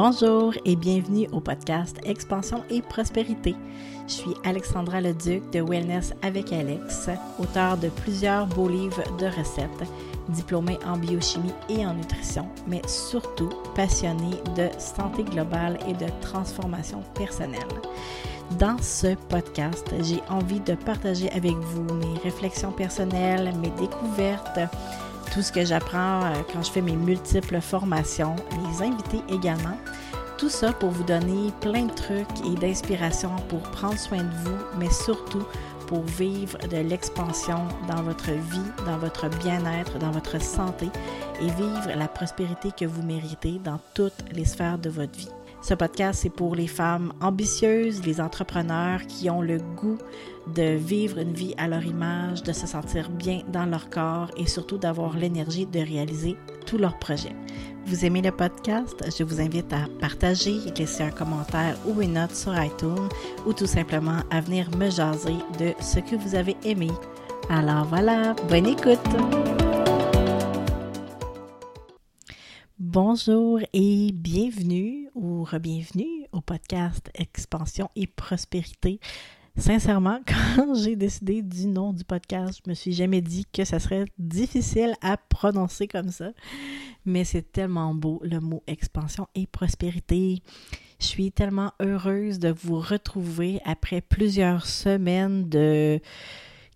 Bonjour et bienvenue au podcast Expansion et Prospérité. Je suis Alexandra Leduc de Wellness avec Alex, auteur de plusieurs beaux livres de recettes, diplômée en biochimie et en nutrition, mais surtout passionnée de santé globale et de transformation personnelle. Dans ce podcast, j'ai envie de partager avec vous mes réflexions personnelles, mes découvertes, tout ce que j'apprends euh, quand je fais mes multiples formations, les invités également. Tout ça pour vous donner plein de trucs et d'inspiration pour prendre soin de vous, mais surtout pour vivre de l'expansion dans votre vie, dans votre bien-être, dans votre santé et vivre la prospérité que vous méritez dans toutes les sphères de votre vie. Ce podcast, c'est pour les femmes ambitieuses, les entrepreneurs qui ont le goût de vivre une vie à leur image, de se sentir bien dans leur corps et surtout d'avoir l'énergie de réaliser tous leurs projets. Vous aimez le podcast? Je vous invite à partager, laisser un commentaire ou une note sur iTunes ou tout simplement à venir me jaser de ce que vous avez aimé. Alors voilà, bonne écoute! Bonjour et bienvenue ou re-bienvenue au podcast Expansion et Prospérité. Sincèrement, quand j'ai décidé du nom du podcast, je me suis jamais dit que ça serait difficile à prononcer comme ça. Mais c'est tellement beau le mot expansion et prospérité. Je suis tellement heureuse de vous retrouver après plusieurs semaines de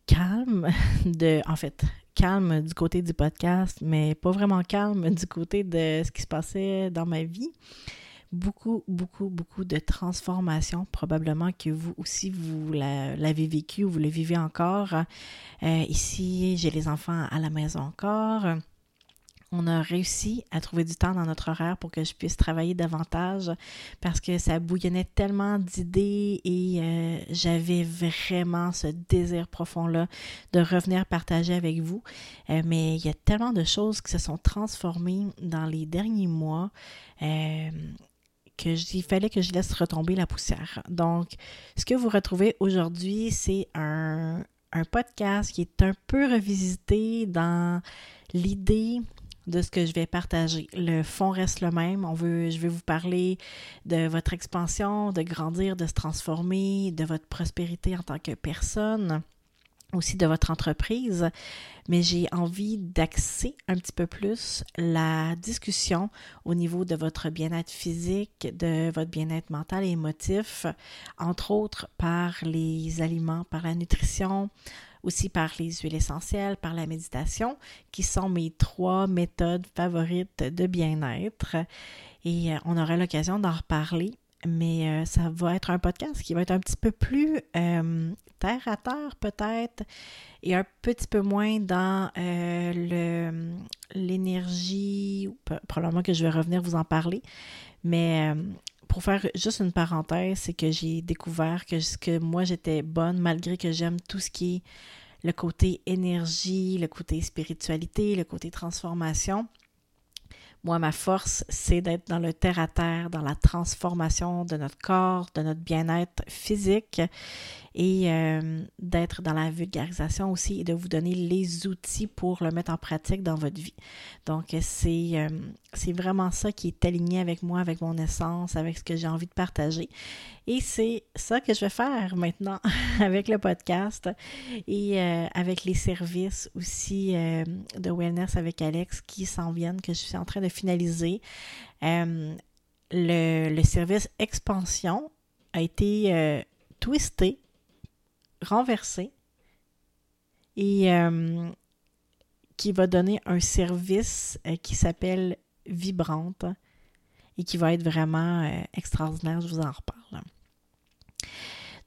calme, de en fait calme du côté du podcast, mais pas vraiment calme du côté de ce qui se passait dans ma vie beaucoup, beaucoup, beaucoup de transformations. Probablement que vous aussi, vous l'avez vécu ou vous le vivez encore. Euh, ici, j'ai les enfants à la maison encore. On a réussi à trouver du temps dans notre horaire pour que je puisse travailler davantage parce que ça bouillonnait tellement d'idées et euh, j'avais vraiment ce désir profond-là de revenir partager avec vous. Euh, mais il y a tellement de choses qui se sont transformées dans les derniers mois il fallait que je laisse retomber la poussière. Donc, ce que vous retrouvez aujourd'hui, c'est un, podcast qui est un peu revisité dans l'idée de ce que je vais partager. Le fond reste le même. On veut, je vais vous parler de votre expansion, de grandir, de se transformer, de votre prospérité en tant que personne aussi de votre entreprise, mais j'ai envie d'axer un petit peu plus la discussion au niveau de votre bien-être physique, de votre bien-être mental et émotif, entre autres par les aliments, par la nutrition, aussi par les huiles essentielles, par la méditation, qui sont mes trois méthodes favorites de bien-être. Et euh, on aura l'occasion d'en reparler mais euh, ça va être un podcast qui va être un petit peu plus euh, terre à terre peut-être et un petit peu moins dans euh, l'énergie, probablement que je vais revenir vous en parler, mais pour faire juste une parenthèse, c'est que j'ai découvert que, que moi j'étais bonne malgré que j'aime tout ce qui est le côté énergie, le côté spiritualité, le côté transformation. Moi, ma force, c'est d'être dans le terre-à-terre, dans la transformation de notre corps, de notre bien-être physique et euh, d'être dans la vulgarisation aussi et de vous donner les outils pour le mettre en pratique dans votre vie. Donc, c'est euh, c'est vraiment ça qui est aligné avec moi, avec mon essence, avec ce que j'ai envie de partager. Et c'est ça que je vais faire maintenant avec le podcast et euh, avec les services aussi de wellness avec Alex qui s'en viennent, que je suis en train de finaliser. le, le service expansion a été twisté renversé et euh, qui va donner un service euh, qui s'appelle Vibrante et qui va être vraiment euh, extraordinaire. Je vous en reparle.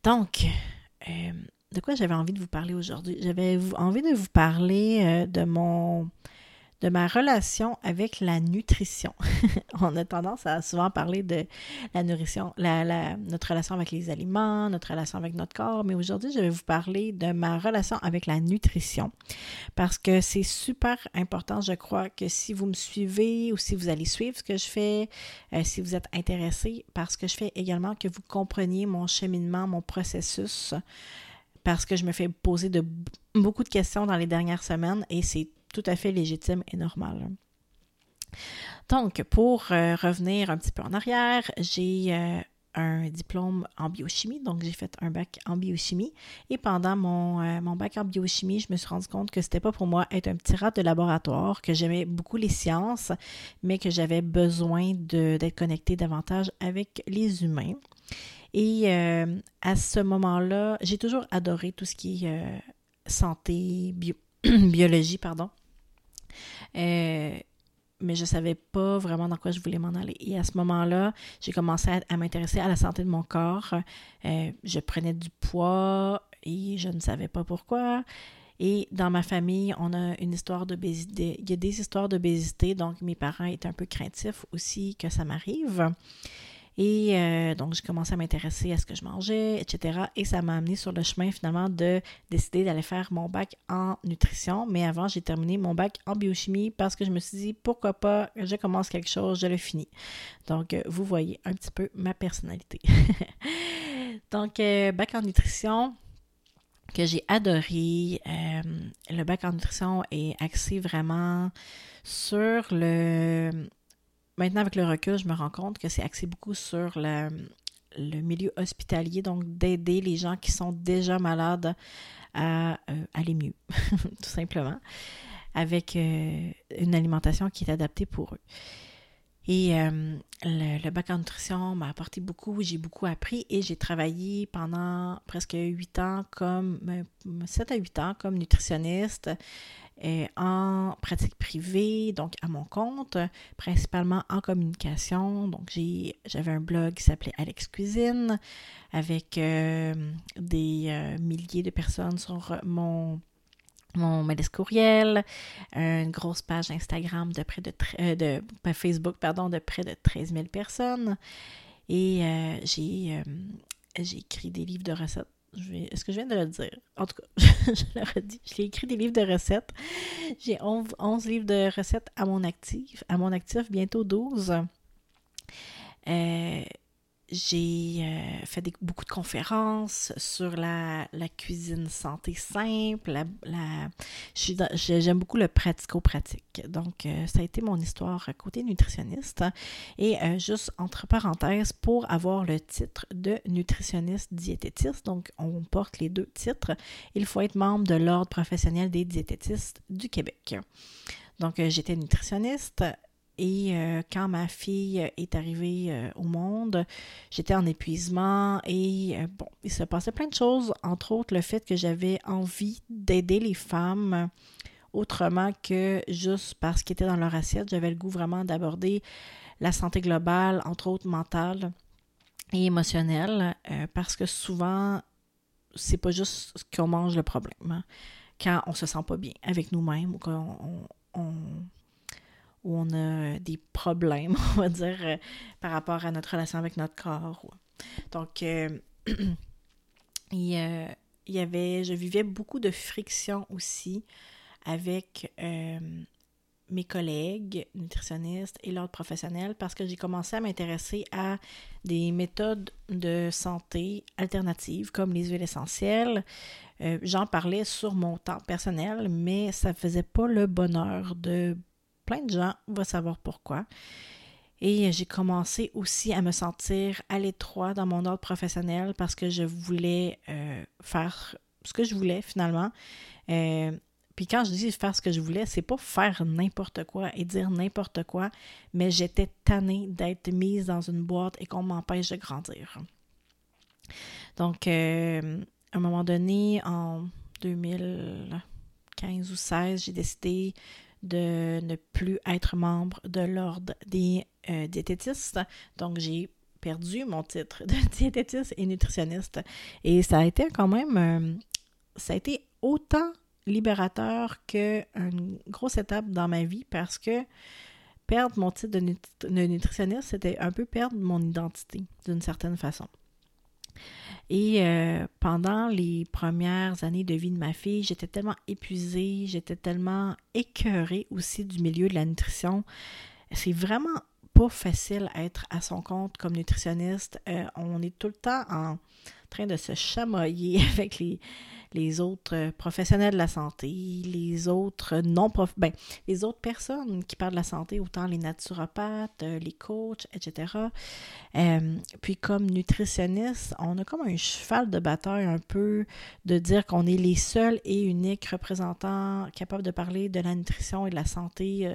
Donc, de quoi j'avais envie de vous parler aujourd'hui? J'avais envie de vous parler de mon de ma relation avec la nutrition. On a tendance à souvent parler de la nourrition, la, notre relation avec les aliments, notre relation avec notre corps, mais aujourd'hui, je vais vous parler de ma relation avec la nutrition parce que c'est super important, je crois, que si vous me suivez ou si vous allez suivre ce que je fais, euh, si vous êtes intéressé par ce que je fais également, que vous compreniez mon cheminement, mon processus parce que je me fais poser beaucoup de questions dans les dernières semaines et c'est tout à fait légitime et normal. Donc, pour euh, revenir un petit peu en arrière, j'ai euh, un diplôme en biochimie, donc j'ai fait un bac en biochimie. Et pendant mon, euh, mon bac en biochimie, je me suis rendu compte que c'était pas pour moi être un petit rat de laboratoire, que j'aimais beaucoup les sciences, mais que j'avais besoin d'être connecté davantage avec les humains. Et à ce moment-là, j'ai toujours adoré tout ce qui est santé, bio, biologie, pardon. Euh, mais je ne savais pas vraiment dans quoi je voulais m'en aller. Et à ce moment-là, j'ai commencé à, m'intéresser à la santé de mon corps. Euh, je prenais du poids et je ne savais pas pourquoi. Et dans ma famille, on a une histoire d'obésité. Il y a des histoires d'obésité, donc mes parents étaient un peu craintifs aussi que ça m'arrive. Et euh, donc, j'ai commencé à m'intéresser à ce que je mangeais, etc. Et ça m'a amené sur le chemin finalement de décider d'aller faire mon bac en nutrition. Mais avant, j'ai terminé mon bac en biochimie parce que je me suis dit, pourquoi pas, je commence quelque chose, je le finis. Donc, euh, vous voyez un petit peu ma personnalité. donc, euh, bac en nutrition que j'ai adoré. le bac en nutrition est axé vraiment sur le maintenant, avec le recul, je me rends compte que c'est axé beaucoup sur le, milieu hospitalier, donc d'aider les gens qui sont déjà malades à euh, aller mieux, tout simplement, avec euh, une alimentation qui est adaptée pour eux. Et euh, le, bac en nutrition m'a apporté beaucoup, j'ai beaucoup appris et j'ai travaillé pendant presque huit ans comme, 7 à 8 ans comme nutritionniste euh, en pratique privée, donc à mon compte, principalement en communication. Donc, j'avais un blog qui s'appelait Alex Cuisine avec euh, des euh, milliers de personnes sur mon mon courriel, une grosse page Instagram de près de, de Facebook pardon, de près de 13 000 personnes. Et j'ai écrit des livres de recettes est-ce que je viens de le dire? En tout cas, je le redis. J'ai écrit des livres de recettes. J'ai 11, livres de recettes à mon actif. À mon actif, bientôt 12. Euh, j'ai euh, fait beaucoup de conférences sur la, cuisine santé simple. J'aime beaucoup le pratico-pratique. Donc, euh, ça a été mon histoire côté nutritionniste. Et euh, juste entre parenthèses, pour avoir le titre de nutritionniste diététiste, donc on porte les deux titres, il faut être membre de l'Ordre professionnel des diététistes du Québec. Donc, j'étais nutritionniste, et euh, quand ma fille est arrivée euh, au monde, j'étais en épuisement et euh, bon, il se passait plein de choses, entre autres le fait que j'avais envie d'aider les femmes autrement que juste parce qu'ils étaient dans leur assiette. J'avais le goût vraiment d'aborder la santé globale, entre autres mentale et émotionnelle, parce que souvent, c'est pas juste ce qu'on mange le problème. Hein. Quand on se sent pas bien avec nous-mêmes ou qu'on on où on a des problèmes, on va dire, euh, par rapport à notre relation avec notre corps. Donc, euh, il, y avait, je vivais beaucoup de friction aussi avec euh, mes collègues nutritionnistes et l'ordre professionnel parce que j'ai commencé à m'intéresser à des méthodes de santé alternatives comme les huiles essentielles. J'en parlais sur mon temps personnel, mais ça ne faisait pas le bonheur de plein de gens vont savoir pourquoi. Et j'ai commencé aussi à me sentir à l'étroit dans mon ordre professionnel parce que je voulais euh, faire ce que je voulais finalement. Euh, puis quand je dis faire ce que je voulais, c'est pas faire n'importe quoi et dire n'importe quoi, mais j'étais tannée d'être mise dans une boîte et qu'on m'empêche de grandir. Donc, euh, à un moment donné, en 2015 ou 2016, j'ai décidé de ne plus être membre de l'ordre des euh, diététistes. Donc, j'ai perdu mon titre de diététiste et nutritionniste. Et ça a été quand même, euh, ça a été autant libérateur qu'une grosse étape dans ma vie parce que perdre mon titre de nutritionniste, c'était un peu perdre mon identité d'une certaine façon. Et euh, pendant les premières années de vie de ma fille, j'étais tellement épuisée, j'étais tellement écœurée aussi du milieu de la nutrition. C'est vraiment pas facile à être à son compte comme nutritionniste. Euh, on est tout le temps en, train de se chamoyer avec les, les autres euh, professionnels de la santé, les autres non prof ben, personnes qui parlent de la santé, autant les naturopathes, euh, les coachs, etc. Euh, puis comme nutritionniste, on a comme un cheval de bataille un peu de dire qu'on est les seuls et uniques représentants capables de parler de la nutrition et de la santé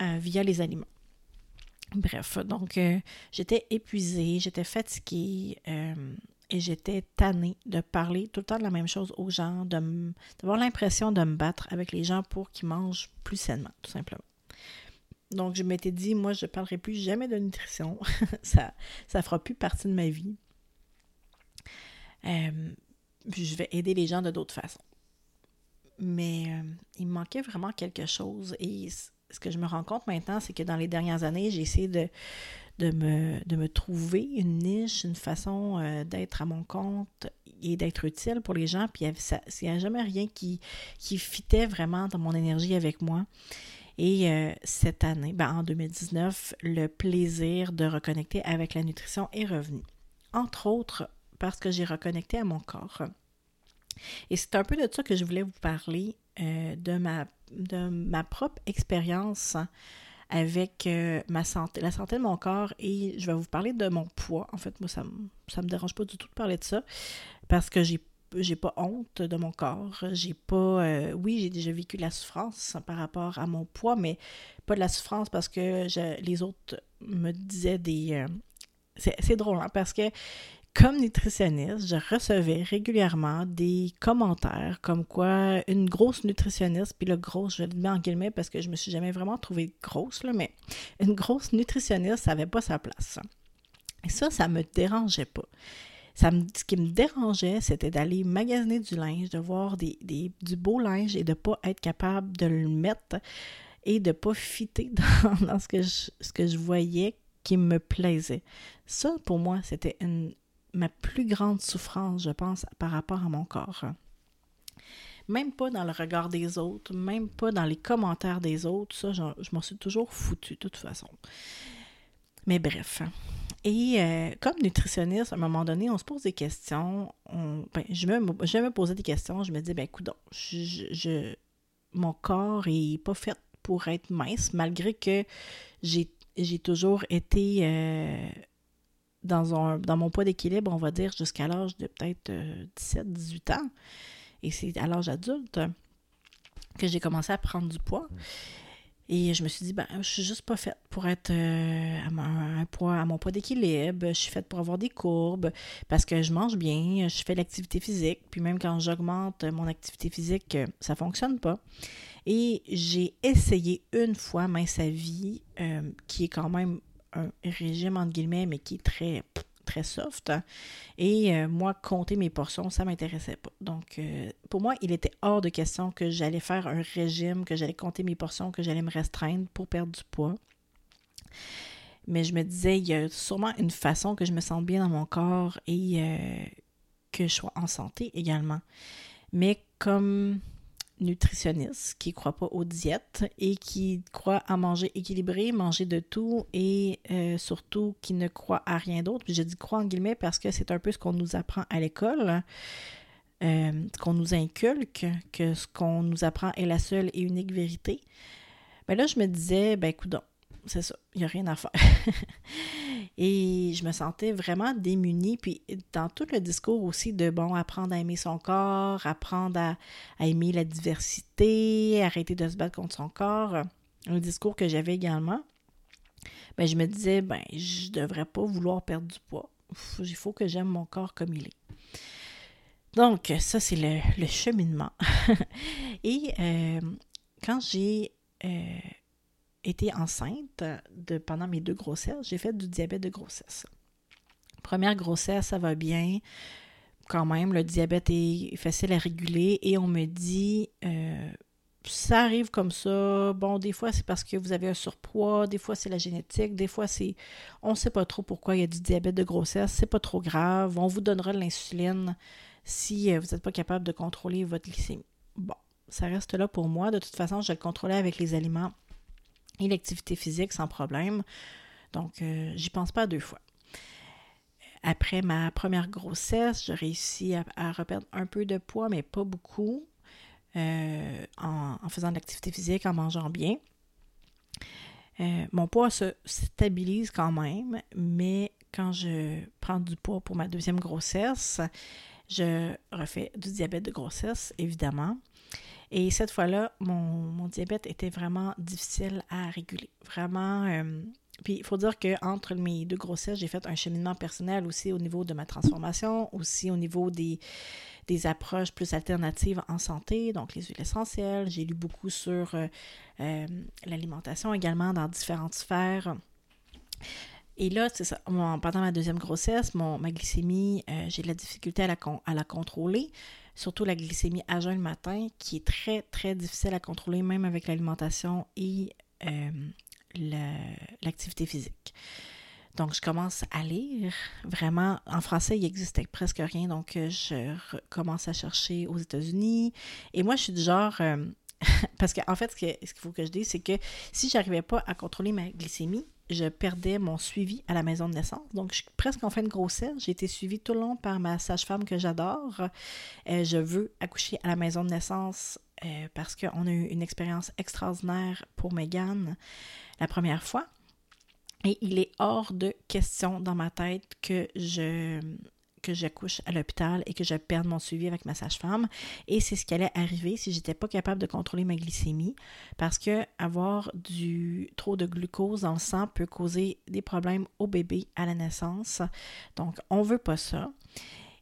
via les aliments. Bref, donc j'étais épuisée, j'étais fatiguée et j'étais tannée de parler tout le temps de la même chose aux gens, d'avoir l'impression de me battre avec les gens pour qu'ils mangent plus sainement, tout simplement. Donc, je m'étais dit, moi, je ne parlerai plus jamais de nutrition. ça ne fera plus partie de ma vie. Euh, je vais aider les gens de d'autres façons. Mais euh, il me manquait vraiment quelque chose. Et ce que je me rends compte maintenant, c'est que dans les dernières années, j'ai essayé de, de me, de me trouver une niche, une façon euh, d'être à mon compte et d'être utile pour les gens. Puis il n'y a jamais rien qui, qui fitait vraiment dans mon énergie avec moi. Et euh, cette année, ben, en 2019, le plaisir de reconnecter avec la nutrition est revenu. Entre autres, parce que j'ai reconnecté à mon corps. Et c'est un peu de ça que je voulais vous parler, euh, de, ma, de ma propre expérience avec euh, ma santé, la santé de mon corps et je vais vous parler de mon poids. En fait, moi, ça ne me dérange pas du tout de parler de ça parce que j'ai j'ai pas honte de mon corps. J'ai pas. Euh, oui, j'ai déjà vécu la souffrance par rapport à mon poids, mais pas de la souffrance parce que les autres me disaient des. Euh, c'est drôle, hein, parce que comme nutritionniste, je recevais régulièrement des commentaires comme quoi une grosse nutritionniste, puis le gros, je le mets en guillemets parce que je me suis jamais vraiment trouvée grosse, là, mais une grosse nutritionniste, ça n'avait pas sa place. Et ça, ça me dérangeait pas. Ça ce qui me dérangeait, c'était d'aller magasiner du linge, de voir des, du beau linge et de ne pas être capable de le mettre et de ne pas fitter dans, dans ce, que je, ce que je voyais qui me plaisait. Ça, pour moi, c'était une, ma plus grande souffrance, je pense, par rapport à mon corps. Même pas dans le regard des autres, même pas dans les commentaires des autres, ça, je, m'en suis toujours foutu de toute façon. Mais bref. Et euh, comme nutritionniste, à un moment donné, on se pose des questions. Ben, je, me, posais des questions. Je me dis, ben écoute, je, mon corps est pas fait pour être mince, malgré que j'ai, toujours été euh, dans, dans mon poids d'équilibre, on va dire, jusqu'à l'âge de peut-être 17-18 euh, ans. Et c'est à l'âge adulte que j'ai commencé à prendre du poids. Et je me suis dit, ben, je suis juste pas faite pour être euh, à, mon, poids, à mon poids d'équilibre. Je suis faite pour avoir des courbes parce que je mange bien, je fais l'activité physique. Puis même quand j'augmente mon activité physique, ça fonctionne pas. Et j'ai essayé une fois mince à vie, euh, qui est quand même un régime entre guillemets, mais qui est très très soft. Et euh, moi, compter mes portions, ça ne m'intéressait pas. Donc, euh, pour moi, il était hors de question que j'allais faire un régime, que j'allais compter mes portions, que j'allais me restreindre pour perdre du poids. Mais je me disais, il y a sûrement une façon que je me sente bien dans mon corps et euh, que je sois en santé également. Mais comme nutritionniste qui ne croit pas aux diètes et qui croit à manger équilibré, manger de tout et euh, surtout qui ne croit à rien d'autre. Puis je dis croit en guillemets parce que c'est un peu ce qu'on nous apprend à l'école, euh, ce qu'on nous inculque, que ce qu'on nous apprend est la seule et unique vérité. Mais ben là, je me disais, ben écoute, c'est ça, il n'y a rien à faire. Et je me sentais vraiment démunie. Puis dans tout le discours aussi de, bon, apprendre à aimer son corps, apprendre à, aimer la diversité, arrêter de se battre contre son corps, un discours que j'avais également, ben, je me disais, ben, je devrais pas vouloir perdre du poids. Il faut que j'aime mon corps comme il est. Donc, ça, c'est le, cheminement. Et euh, quand j'ai euh, été enceinte de, pendant mes deux grossesses, j'ai fait du diabète de grossesse. Première grossesse, ça va bien. Quand même, le diabète est facile à réguler et on me dit euh, ça arrive comme ça. Bon, des fois, c'est parce que vous avez un surpoids, des fois, c'est la génétique, des fois, c'est. On ne sait pas trop pourquoi il y a du diabète de grossesse. C'est pas trop grave. On vous donnera de l'insuline si euh, vous n'êtes pas capable de contrôler votre glycémie. Bon, ça reste là pour moi. De toute façon, je le contrôlais avec les aliments et l'activité physique sans problème. Donc, euh, j'y pense pas deux fois. Après ma première grossesse, j'ai réussi à, à, un peu de poids, mais pas beaucoup, euh, en, en, faisant de l'activité physique, en mangeant bien. Euh, mon poids se stabilise quand même, mais quand je prends du poids pour ma deuxième grossesse, je refais du diabète de grossesse, évidemment. Et cette fois-là, mon, diabète était vraiment difficile à réguler. Vraiment. Euh, puis il faut dire qu'entre mes deux grossesses, j'ai fait un cheminement personnel aussi au niveau de ma transformation, aussi au niveau des, approches plus alternatives en santé, donc les huiles essentielles. J'ai lu beaucoup sur euh, euh, l'alimentation également dans différentes sphères. Et là, c'est ça. pendant ma deuxième grossesse, mon, ma glycémie, j'ai de la difficulté à la contrôler surtout la glycémie à jeun le matin, qui est très, très difficile à contrôler, même avec l'alimentation et euh, l'activité physique. Donc, je commence à lire. Vraiment, en français, il n'existait presque rien. Donc, je commence à chercher aux États-Unis. Et moi, je suis du genre. Euh, parce qu'en en fait, ce qu'il faut que je dise, c'est que si j'arrivais pas à contrôler ma glycémie, je perdais mon suivi à la maison de naissance. Donc, je suis presque en fin de grossesse. J'ai été suivie tout le long par ma sage-femme que j'adore. Euh, je veux accoucher à la maison de naissance euh, parce qu'on a eu une expérience extraordinaire pour Megan la première fois. Et il est hors de question dans ma tête que je que j'accouche à l'hôpital et que je perde mon suivi avec ma sage-femme. Et c'est ce qui allait arriver si j'étais pas capable de contrôler ma glycémie, parce que avoir du trop de glucose dans le sang peut causer des problèmes au bébé à la naissance. Donc, on veut pas ça.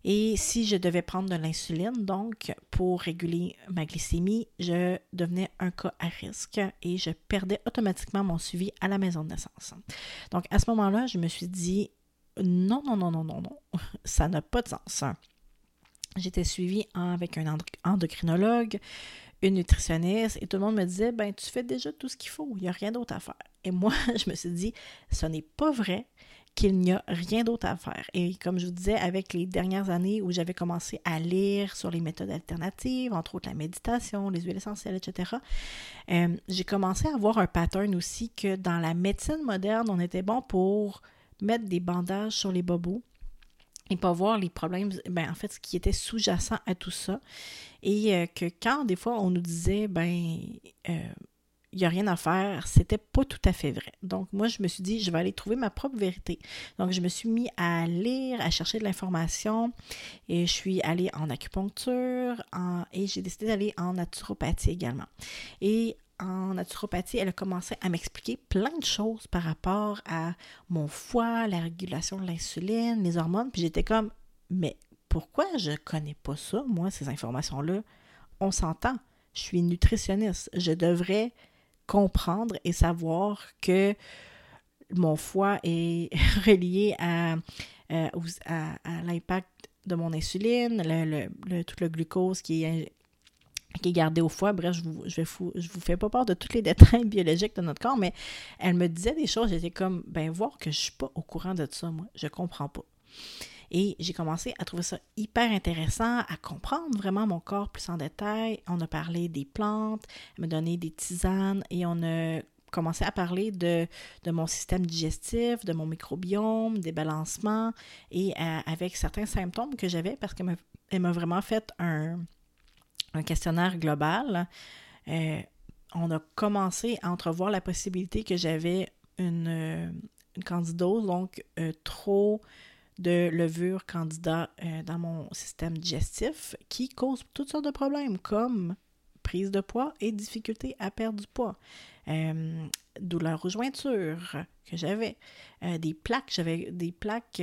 Et si je devais prendre de l'insuline, donc, pour réguler ma glycémie, je devenais un cas à risque et je perdais automatiquement mon suivi à la maison de naissance. Donc, à ce moment-là, je me suis dit, non, non, non, non, non, non. Ça n'a pas de sens. J'étais suivie avec un endocrinologue, une nutritionniste, et tout le monde me disait ben tu fais déjà tout ce qu'il faut, il n'y a rien d'autre à faire. Et moi, je me suis dit ce n'est pas vrai qu'il n'y a rien d'autre à faire. Et comme je vous disais, avec les dernières années où j'avais commencé à lire sur les méthodes alternatives, entre autres la méditation, les huiles essentielles, etc., euh, j'ai commencé à voir un pattern aussi que dans la médecine moderne, on était bon pour mettre des bandages sur les bobos et pas voir les problèmes, ben, en fait, ce qui était sous-jacent à tout ça. Et euh, que quand, des fois, on nous disait, ben, euh, il n'y a rien à faire, c'était pas tout à fait vrai. Donc, moi, je me suis dit, je vais aller trouver ma propre vérité. Donc, je me suis mis à lire, à chercher de l'information et je suis allée en acupuncture et j'ai décidé d'aller en naturopathie également. Et en naturopathie, elle a commencé à m'expliquer plein de choses par rapport à mon foie, la régulation de l'insuline, les hormones. Puis j'étais comme, mais pourquoi je connais pas ça, moi, ces informations-là? On s'entend. Je suis nutritionniste. Je devrais comprendre et savoir que mon foie est relié à, euh, à, l'impact de mon insuline, tout le glucose qui est qui est gardée au foie. Bref, je vous, je, vous fais pas part de tous les détails biologiques de notre corps, mais elle me disait des choses, j'étais comme, ben voir que je suis pas au courant de ça, moi, je comprends pas. Et j'ai commencé à trouver ça hyper intéressant, à comprendre vraiment mon corps plus en détail. On a parlé des plantes, elle m'a donné des tisanes et on a commencé à parler de, de mon système digestif, de mon microbiome, des balancements et euh, avec certains symptômes que j'avais parce qu'elle m'a vraiment fait un, un questionnaire global, euh, on a commencé à entrevoir la possibilité que j'avais une, euh, candidose, donc euh, trop de levure candida dans mon système digestif qui cause toutes sortes de problèmes comme prise de poids et difficulté à perdre du poids, douleur aux jointures que j'avais, des plaques, j'avais des plaques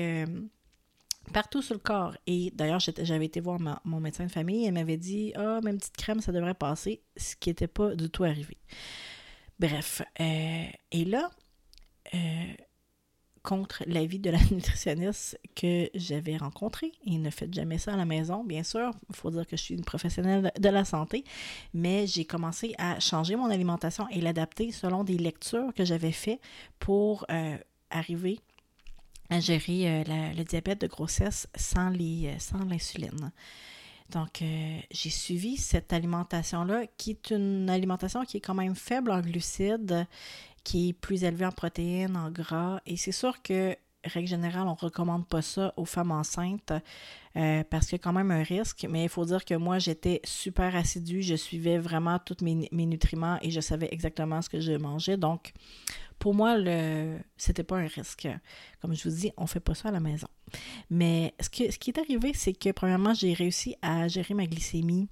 partout sur le corps. Et d'ailleurs, j'avais été voir mon médecin de famille, elle m'avait dit Ah, oh, même petite crème, ça devrait passer, ce qui n'était pas du tout arrivé. Bref, euh, et là, euh, contre l'avis de la nutritionniste que j'avais rencontrée, et ne faites jamais ça à la maison, bien sûr, il faut dire que je suis une professionnelle de la santé, mais j'ai commencé à changer mon alimentation et l'adapter selon des lectures que j'avais faites pour euh, arriver gérer euh, le diabète de grossesse sans euh, sans l'insuline. Donc, euh, j'ai suivi cette alimentation-là, qui est une alimentation qui est quand même faible en glucides, qui est plus élevée en protéines, en gras. Et c'est sûr que règle générale, on ne recommande pas ça aux femmes enceintes euh, parce qu'il y a quand même un risque. Mais il faut dire que moi, j'étais super assidue. Je suivais vraiment tous mes, nutriments et je savais exactement ce que je mangeais. Donc, pour moi, le c'était pas un risque. Comme je vous dis, on fait pas ça à la maison. Mais ce, ce qui est arrivé, c'est que premièrement, j'ai réussi à gérer ma glycémie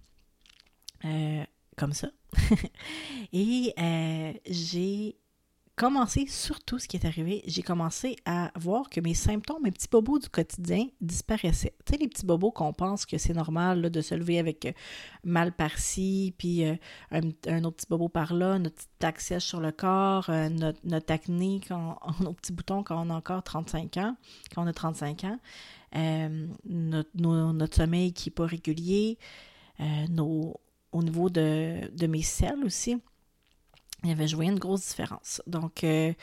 euh, comme ça. et euh, j'ai commencé, surtout ce qui est arrivé, j'ai commencé à voir que mes symptômes, mes petits bobos du quotidien disparaissaient. Tu sais, les petits bobos qu'on pense que c'est normal de se lever avec euh, mal par-ci, puis euh, un, autre petit bobo par-là, notre petite sèche sur le corps, notre, notre, acné, quand, nos petits boutons quand on a encore 35 ans, quand on a 35 ans, notre, sommeil qui n'est pas régulier, au niveau de, mes selles aussi, il y avait joué une grosse différence. Donc, euh,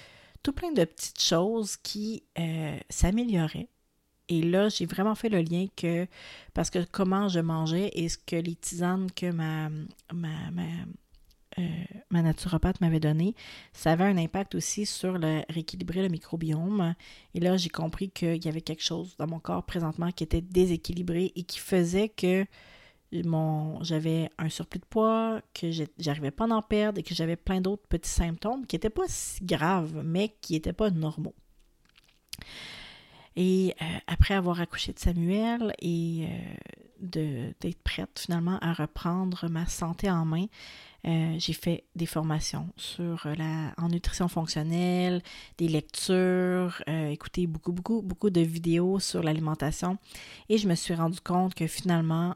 tout plein de petites choses qui euh, s'amélioraient. Et là, j'ai vraiment fait le lien que, parce que comment je mangeais et ce que les tisanes que ma, euh, ma naturopathe m'avait donné, ça avait un impact aussi sur le rééquilibrer le microbiome. Et là, j'ai compris qu'il y avait quelque chose dans mon corps présentement qui était déséquilibré et qui faisait que j'avais un surplus de poids, que j'arrivais pas à en perdre et que j'avais plein d'autres petits symptômes qui n'étaient pas si graves, mais qui n'étaient pas normaux. Et euh, après avoir accouché de Samuel et euh, d'être prête finalement à reprendre ma santé en main, euh, j'ai fait des formations sur la en nutrition fonctionnelle, des lectures, écouté beaucoup, beaucoup, beaucoup de vidéos sur l'alimentation et je me suis rendu compte que finalement,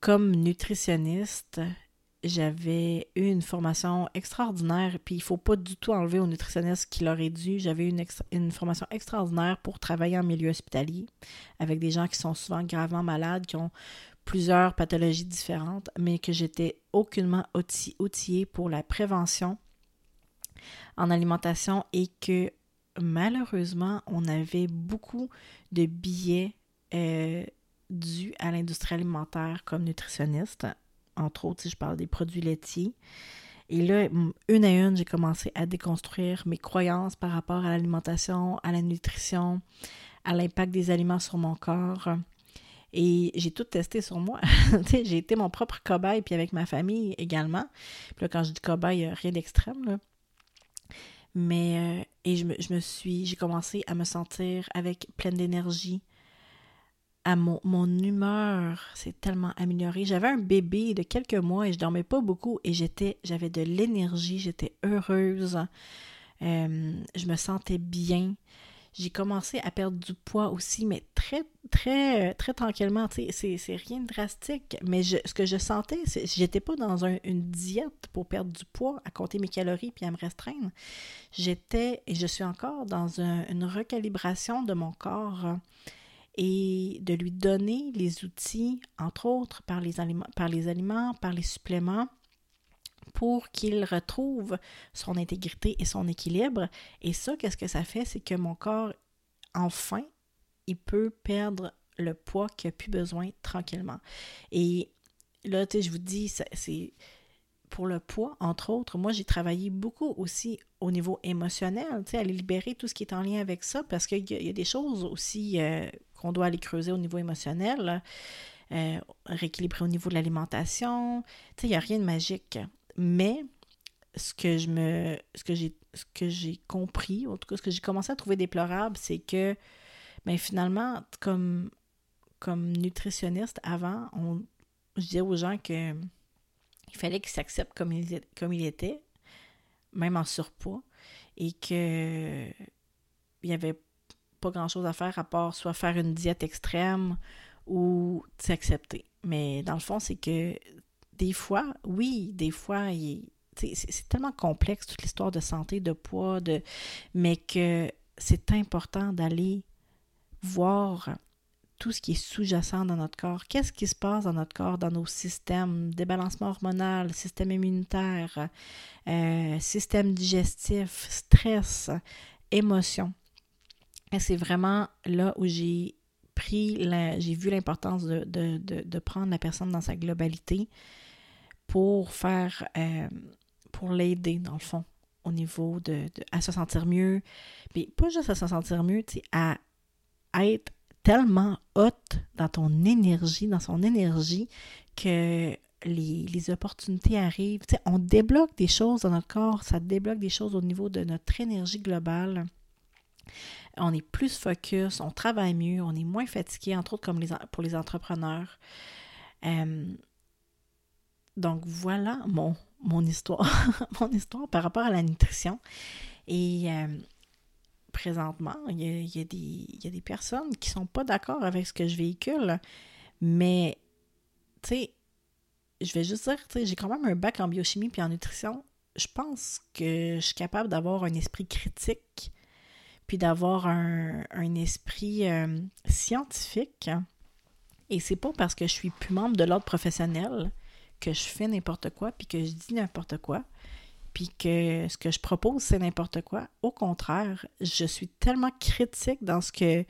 comme nutritionniste, j'avais eu une formation extraordinaire, puis il ne faut pas du tout enlever aux nutritionnistes qui l'auraient dû. J'avais eu une, formation extraordinaire pour travailler en milieu hospitalier avec des gens qui sont souvent gravement malades, qui ont plusieurs pathologies différentes, mais que j'étais aucunement outillée pour la prévention en alimentation et que malheureusement, on avait beaucoup de billets euh, dû à l'industrie alimentaire comme nutritionniste. Entre autres, si je parle des produits laitiers. Et là, une à une, j'ai commencé à déconstruire mes croyances par rapport à l'alimentation, à la nutrition, à l'impact des aliments sur mon corps. Et j'ai tout testé sur moi. j'ai été mon propre cobaye, puis avec ma famille également. Puis là, quand je dis cobaye, rien d'extrême. Mais, euh, et je me, je me suis, j'ai commencé à me sentir avec pleine d'énergie, mon, humeur s'est tellement améliorée. J'avais un bébé de quelques mois et je dormais pas beaucoup et j'étais, j'avais de l'énergie, j'étais heureuse, euh, je me sentais bien. J'ai commencé à perdre du poids aussi, mais très, très, très tranquillement. C'est, rien de drastique. Mais ce que je sentais, c'est j'étais pas dans une diète pour perdre du poids, à compter mes calories puis à me restreindre. J'étais, et je suis encore dans une recalibration de mon corps et de lui donner les outils, entre autres par les aliments, par les, aliments, par les suppléments, pour qu'il retrouve son intégrité et son équilibre. Et ça, qu'est-ce que ça fait? C'est que mon corps, enfin, il peut perdre le poids qu'il n'a plus besoin tranquillement. Et là, tu sais, je vous dis, c'est pour le poids, entre autres, moi, j'ai travaillé beaucoup aussi au niveau émotionnel, tu sais, aller libérer tout ce qui est en lien avec ça, parce qu'il y, a des choses aussi euh, qu'on doit aller creuser au niveau émotionnel, euh, rééquilibrer au niveau de l'alimentation. Tu sais, il n'y a rien de magique. Mais ce que je me ce que j'ai ce que j'ai compris, en tout cas ce que j'ai commencé à trouver déplorable, c'est que ben finalement, comme, comme nutritionniste avant, on, je disais aux gens que il fallait qu'ils s'acceptent comme il, comme il était, même en surpoids, et que il y avait pas grand-chose à faire à part soit faire une diète extrême ou s'accepter. Mais dans le fond, c'est que des fois, oui, des fois, c'est tellement complexe toute l'histoire de santé, de poids, de, mais que c'est important d'aller voir tout ce qui est sous-jacent dans notre corps. Qu'est-ce qui se passe dans notre corps, dans nos systèmes, débalancement hormonal, système immunitaire, euh, système digestif, stress, émotion. Et c'est vraiment là où j'ai pris, j'ai vu l'importance de, prendre la personne dans sa globalité pour faire, euh, pour l'aider dans le fond, au niveau de, à se sentir mieux. Mais pas juste à se sentir mieux, tu à, être tellement haute dans ton énergie, dans son énergie, que les, les opportunités arrivent. On débloque des choses dans notre corps, ça débloque des choses au niveau de notre énergie globale. On est plus focus, on travaille mieux, on est moins fatigué, entre autres comme les, pour les entrepreneurs. Euh, donc voilà mon, histoire, mon histoire par rapport à la nutrition. Et euh, présentement, il y, a, des, personnes qui ne sont pas d'accord avec ce que je véhicule, mais tu sais, je vais juste dire, j'ai quand même un bac en biochimie puis en nutrition. Je pense que je suis capable d'avoir un esprit critique puis d'avoir un, esprit euh, scientifique. Et c'est pas parce que je suis plus membre de l'ordre professionnel que je fais n'importe quoi, puis que je dis n'importe quoi, puis que ce que je propose, c'est n'importe quoi. Au contraire, je suis tellement critique dans ce que,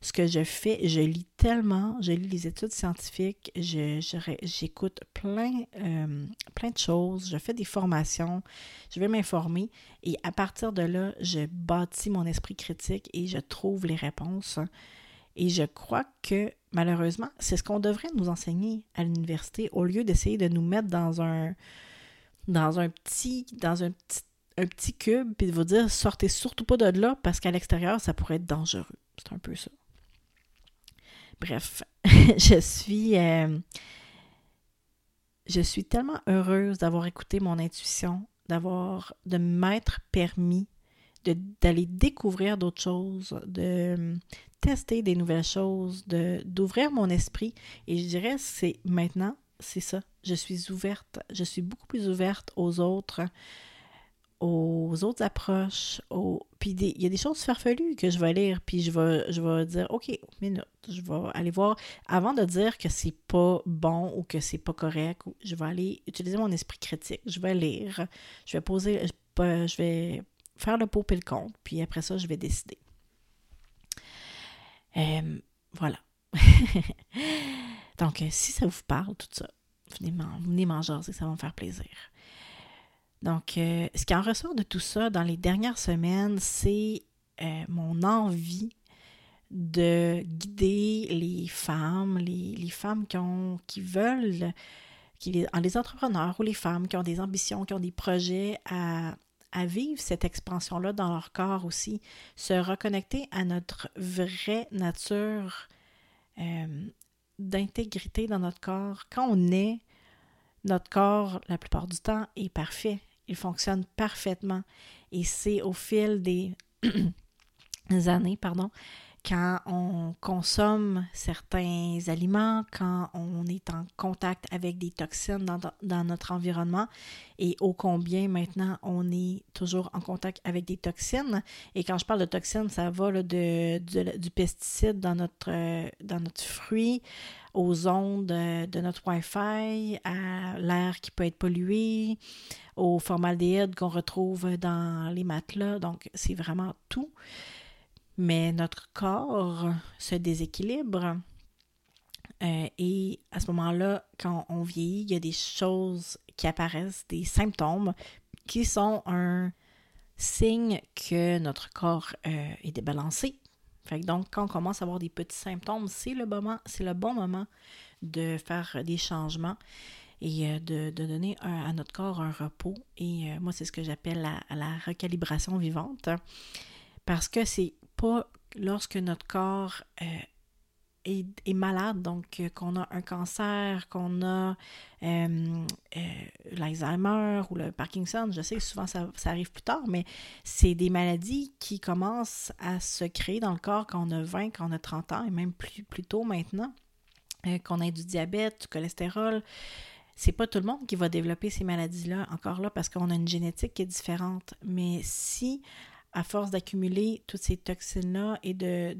ce que je fais. Je lis tellement, je lis les études scientifiques, j'écoute plein, euh, plein de choses, je fais des formations, je vais m'informer et à partir de là, je bâtis mon esprit critique et je trouve les réponses. Et je crois que malheureusement, c'est ce qu'on devrait nous enseigner à l'université au lieu d'essayer de nous mettre dans un dans un petit dans un petit un petit cube puis de vous dire sortez surtout pas de là parce qu'à l'extérieur ça pourrait être dangereux. C'est un peu ça. Bref, je suis euh, je suis tellement heureuse d'avoir écouté mon intuition, d'avoir de m'être permis d'aller découvrir d'autres choses, de tester des nouvelles choses, d'ouvrir mon esprit. Et je dirais, c'est maintenant, c'est ça. Je suis ouverte, je suis beaucoup plus ouverte aux autres, aux autres approches. Puis il y a des choses farfelues que je vais lire, puis je vais, je vais dire, OK, minute, je vais aller voir. Avant de dire que c'est pas bon ou que c'est pas correct, je vais aller utiliser mon esprit critique. Je vais lire, je vais poser, je vais faire le pot et le compte, puis après ça, je vais décider. Euh, voilà. Donc, euh, si ça vous parle, tout ça, venez m'en jaser, ça va me faire plaisir. Donc, euh, ce qui en ressort de tout ça dans les dernières semaines, c'est mon envie de guider les femmes, les, femmes qui, ont, qui veulent, qui, les entrepreneurs ou les femmes qui ont des ambitions, qui ont des projets à à vivre cette expansion-là dans leur corps aussi, se reconnecter à notre vraie nature euh, d'intégrité dans notre corps. Quand on est, notre corps, la plupart du temps, est parfait. Il fonctionne parfaitement. Et c'est au fil des années, pardon, quand on consomme certains aliments, quand on est en contact avec des toxines dans, notre environnement et ô combien maintenant on est toujours en contact avec des toxines. Et quand je parle de toxines, ça va de, du pesticide dans notre, dans notre fruit, aux ondes de notre Wi-Fi, à l'air qui peut être pollué, au formaldéhyde qu'on retrouve dans les matelas. Donc, c'est vraiment tout mais notre corps se déséquilibre. Euh, et à ce moment-là, quand on vieillit, il y a des choses qui apparaissent, des symptômes qui sont un signe que notre corps euh, est débalancé. Fait donc, quand on commence à avoir des petits symptômes, c'est le, moment, c'est le bon moment de faire des changements et euh, de, donner à notre corps un repos. Et moi, c'est ce que j'appelle la, la, recalibration vivante. Parce que c'est lorsque notre corps euh, est, malade, donc euh, qu'on a un cancer, qu'on a euh, l'Alzheimer ou le Parkinson, je sais souvent ça, arrive plus tard, mais c'est des maladies qui commencent à se créer dans le corps quand on a 20, quand on a 30 ans, et même plus, plus tôt maintenant, qu'on a du diabète, du cholestérol. C'est pas tout le monde qui va développer ces maladies-là, encore là, parce qu'on a une génétique qui est différente. Mais si à force d'accumuler toutes ces toxines-là et de,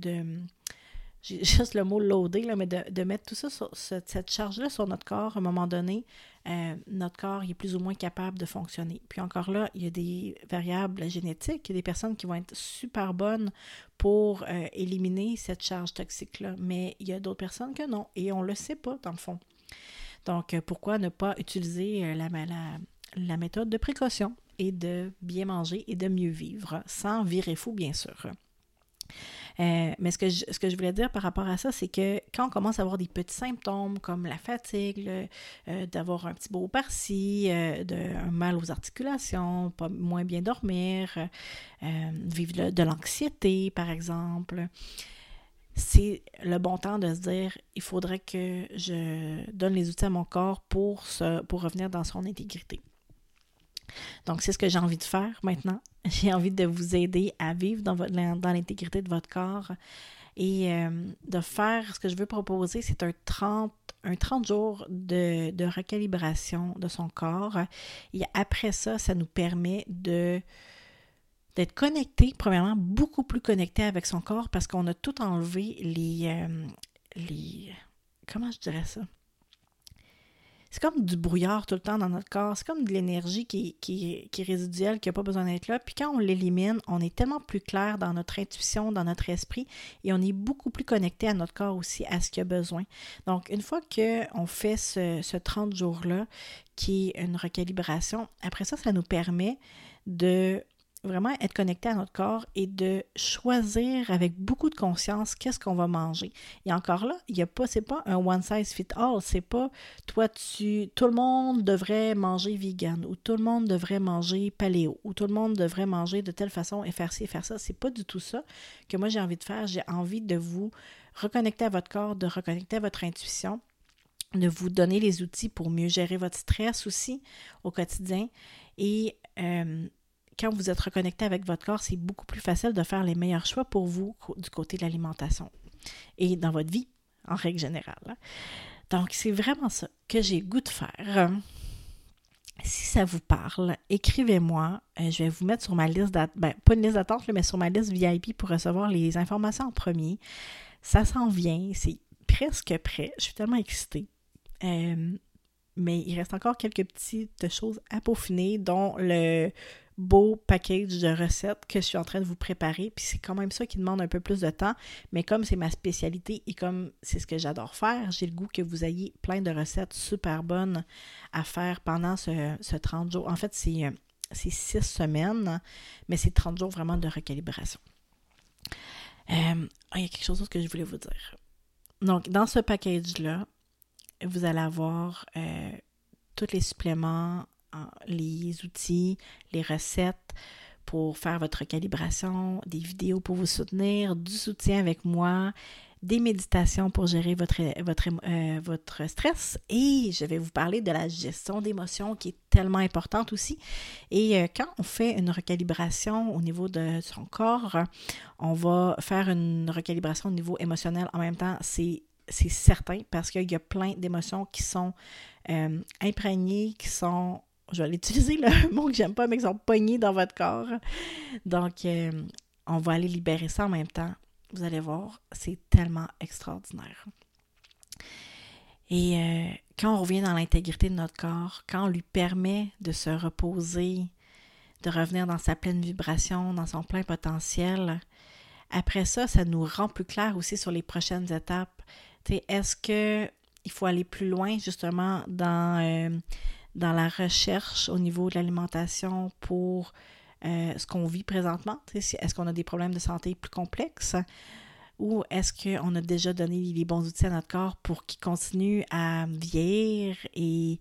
j'ai juste le mot loader, là, mais de, mettre tout ça, sur, cette charge-là sur notre corps, à un moment donné, euh, notre corps est plus ou moins capable de fonctionner. Puis encore là, il y a des variables génétiques, il y a des personnes qui vont être super bonnes pour euh, éliminer cette charge toxique-là, mais il y a d'autres personnes que non, et on ne le sait pas dans le fond. Donc, euh, pourquoi ne pas utiliser la, la méthode de précaution? Et de bien manger et de mieux vivre, sans virer fou, bien sûr. Euh, mais ce que, je, voulais dire par rapport à ça, c'est que quand on commence à avoir des petits symptômes comme la fatigue, euh, d'avoir un petit beau par-ci, euh, un mal aux articulations, pas moins bien dormir, vivre de, l'anxiété, par exemple, c'est le bon temps de se dire il faudrait que je donne les outils à mon corps pour revenir dans son intégrité. Donc, c'est ce que j'ai envie de faire maintenant. J'ai envie de vous aider à vivre dans, dans l'intégrité de votre corps et euh, de faire ce que je veux proposer, c'est un 30, un 30 jours de, de, recalibration de son corps. Et après ça, ça nous permet de d'être connecté, premièrement, beaucoup plus connecté avec son corps parce qu'on a tout enlevé les, euh, les... Comment je dirais ça? C'est comme du brouillard tout le temps dans notre corps. C'est comme de l'énergie qui, est résiduelle, qui n'a pas besoin d'être là. Puis quand on l'élimine, on est tellement plus clair dans notre intuition, dans notre esprit, et on est beaucoup plus connecté à notre corps aussi, à ce qu'il a besoin. Donc, une fois qu'on fait ce, ce 30 jours-là, qui est une recalibration, après ça, ça nous permet de vraiment être connecté à notre corps et de choisir avec beaucoup de conscience qu'est-ce qu'on va manger. Et encore là, il y a pas, c'est pas un one size fit all, c'est pas toi tu, tout le monde devrait manger vegan ou tout le monde devrait manger paléo ou tout le monde devrait manger de telle façon et faire ci et faire ça. C'est pas du tout ça que moi j'ai envie de faire. J'ai envie de vous reconnecter à votre corps, de reconnecter à votre intuition de vous donner les outils pour mieux gérer votre stress aussi au quotidien et euh, quand vous êtes reconnecté avec votre corps, c'est beaucoup plus facile de faire les meilleurs choix pour vous du côté de l'alimentation et dans votre vie en règle générale. Donc, c'est vraiment ça que j'ai goût de faire. Si ça vous parle, écrivez-moi. Euh, je vais vous mettre sur ma liste d'attente, ben, pas une liste d'attente, mais sur ma liste VIP pour recevoir les informations en premier. Ça s'en vient, c'est presque prêt. Je suis tellement excitée. Euh, mais il reste encore quelques petites choses à peaufiner, dont le beau package de recettes que je suis en train de vous préparer. Puis c'est quand même ça qui demande un peu plus de temps. Mais comme c'est ma spécialité et comme c'est ce que j'adore faire, j'ai le goût que vous ayez plein de recettes super bonnes à faire pendant ce, 30 jours. En fait, c'est, euh, c'est 6 semaines, mais c'est 30 jours vraiment de recalibration. Euh, ah, il y a quelque chose d'autre que je voulais vous dire. Donc, dans ce package-là, vous allez avoir euh, tous les suppléments les outils, les recettes pour faire votre calibration, des vidéos pour vous soutenir, du soutien avec moi, des méditations pour gérer votre, votre, euh, votre stress et je vais vous parler de la gestion d'émotions qui est tellement importante aussi. Et euh, quand on fait une recalibration au niveau de son corps, on va faire une recalibration au niveau émotionnel en même temps. C'est c'est certain parce qu'il y a plein d'émotions qui sont euh, imprégnées, qui sont je vais utiliser le mot que j'aime pas, mais qui sont pognés dans votre corps. Donc, euh, on va aller libérer ça en même temps. Vous allez voir, c'est tellement extraordinaire. Et euh, quand on revient dans l'intégrité de notre corps, quand on lui permet de se reposer, de revenir dans sa pleine vibration, dans son plein potentiel, après ça, ça nous rend plus clair aussi sur les prochaines étapes. Est-ce qu'il faut aller plus loin justement dans euh, la recherche au niveau de l'alimentation pour euh, ce qu'on vit présentement? Est-ce qu'on a des problèmes de santé plus complexes? Ou est-ce qu'on a déjà donné les bons outils à notre corps pour qu'il continue à vieillir et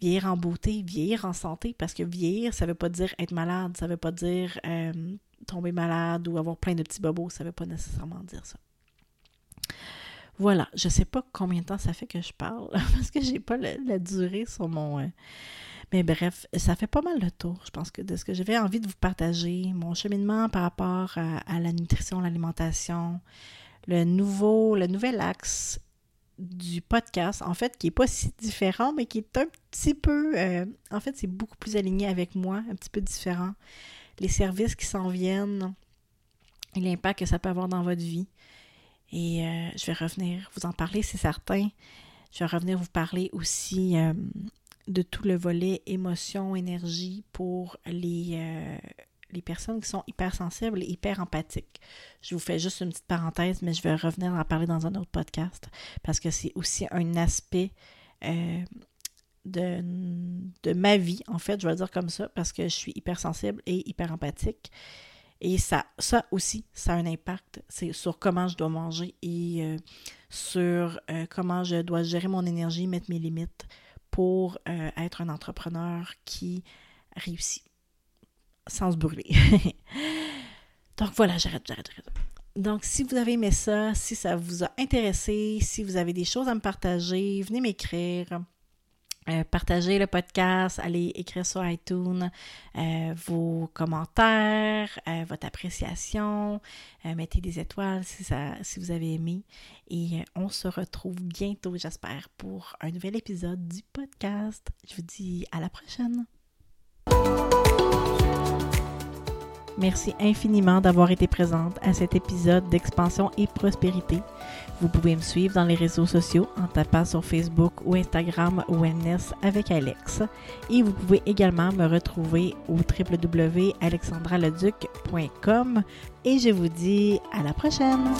vieillir en beauté, vieillir en santé? Parce que vieillir, ça ne veut pas dire être malade, ça ne veut pas dire euh, tomber malade ou avoir plein de petits bobos, ça ne veut pas nécessairement dire ça. Voilà, je sais pas combien de temps ça fait que je parle, parce que j'ai pas la, durée sur mon... Euh, mais bref, ça fait pas mal de tour, je pense que de ce que j'avais envie de vous partager, mon cheminement par rapport à, la nutrition, l'alimentation, le nouveau, le nouvel axe du podcast, en fait, qui est pas si différent, mais qui est un petit peu, euh, en fait, c'est beaucoup plus aligné avec moi, un petit peu différent. Les services qui s'en viennent, et l'impact que ça peut avoir dans votre vie. Et euh, je vais revenir vous en parler, c'est certain. Je vais revenir vous parler aussi euh, de tout le volet émotion, énergie pour les, euh, les personnes qui sont hypersensibles et hyper empathiques. Je vous fais juste une petite parenthèse, mais je vais revenir en parler dans un autre podcast parce que c'est aussi un aspect de, de ma vie, en fait, je vais dire comme ça, parce que je suis hypersensible et hyper empathique. Et ça, ça aussi, ça a un impact sur comment je dois manger et euh, sur euh, comment je dois gérer mon énergie, mettre mes limites pour euh, être un entrepreneur qui réussit sans se brûler. Donc voilà, j'arrête, j'arrête, j'arrête. Donc, si vous avez aimé ça, si ça vous a intéressé, si vous avez des choses à me partager, venez m'écrire. Euh, partagez le podcast, allez écrire sur iTunes euh, vos commentaires, euh, votre appréciation, mettez des étoiles si, ça, si vous avez aimé. Et on se retrouve bientôt, j'espère, pour un nouvel épisode du podcast. Je vous dis à la prochaine. Merci infiniment d'avoir été présente à cet épisode d'expansion et prospérité. Vous pouvez me suivre dans les réseaux sociaux en tapant sur Facebook ou Instagram Wellness avec Alex. Et vous pouvez également me retrouver au www.alexandraleduc.com. Et je vous dis à la prochaine!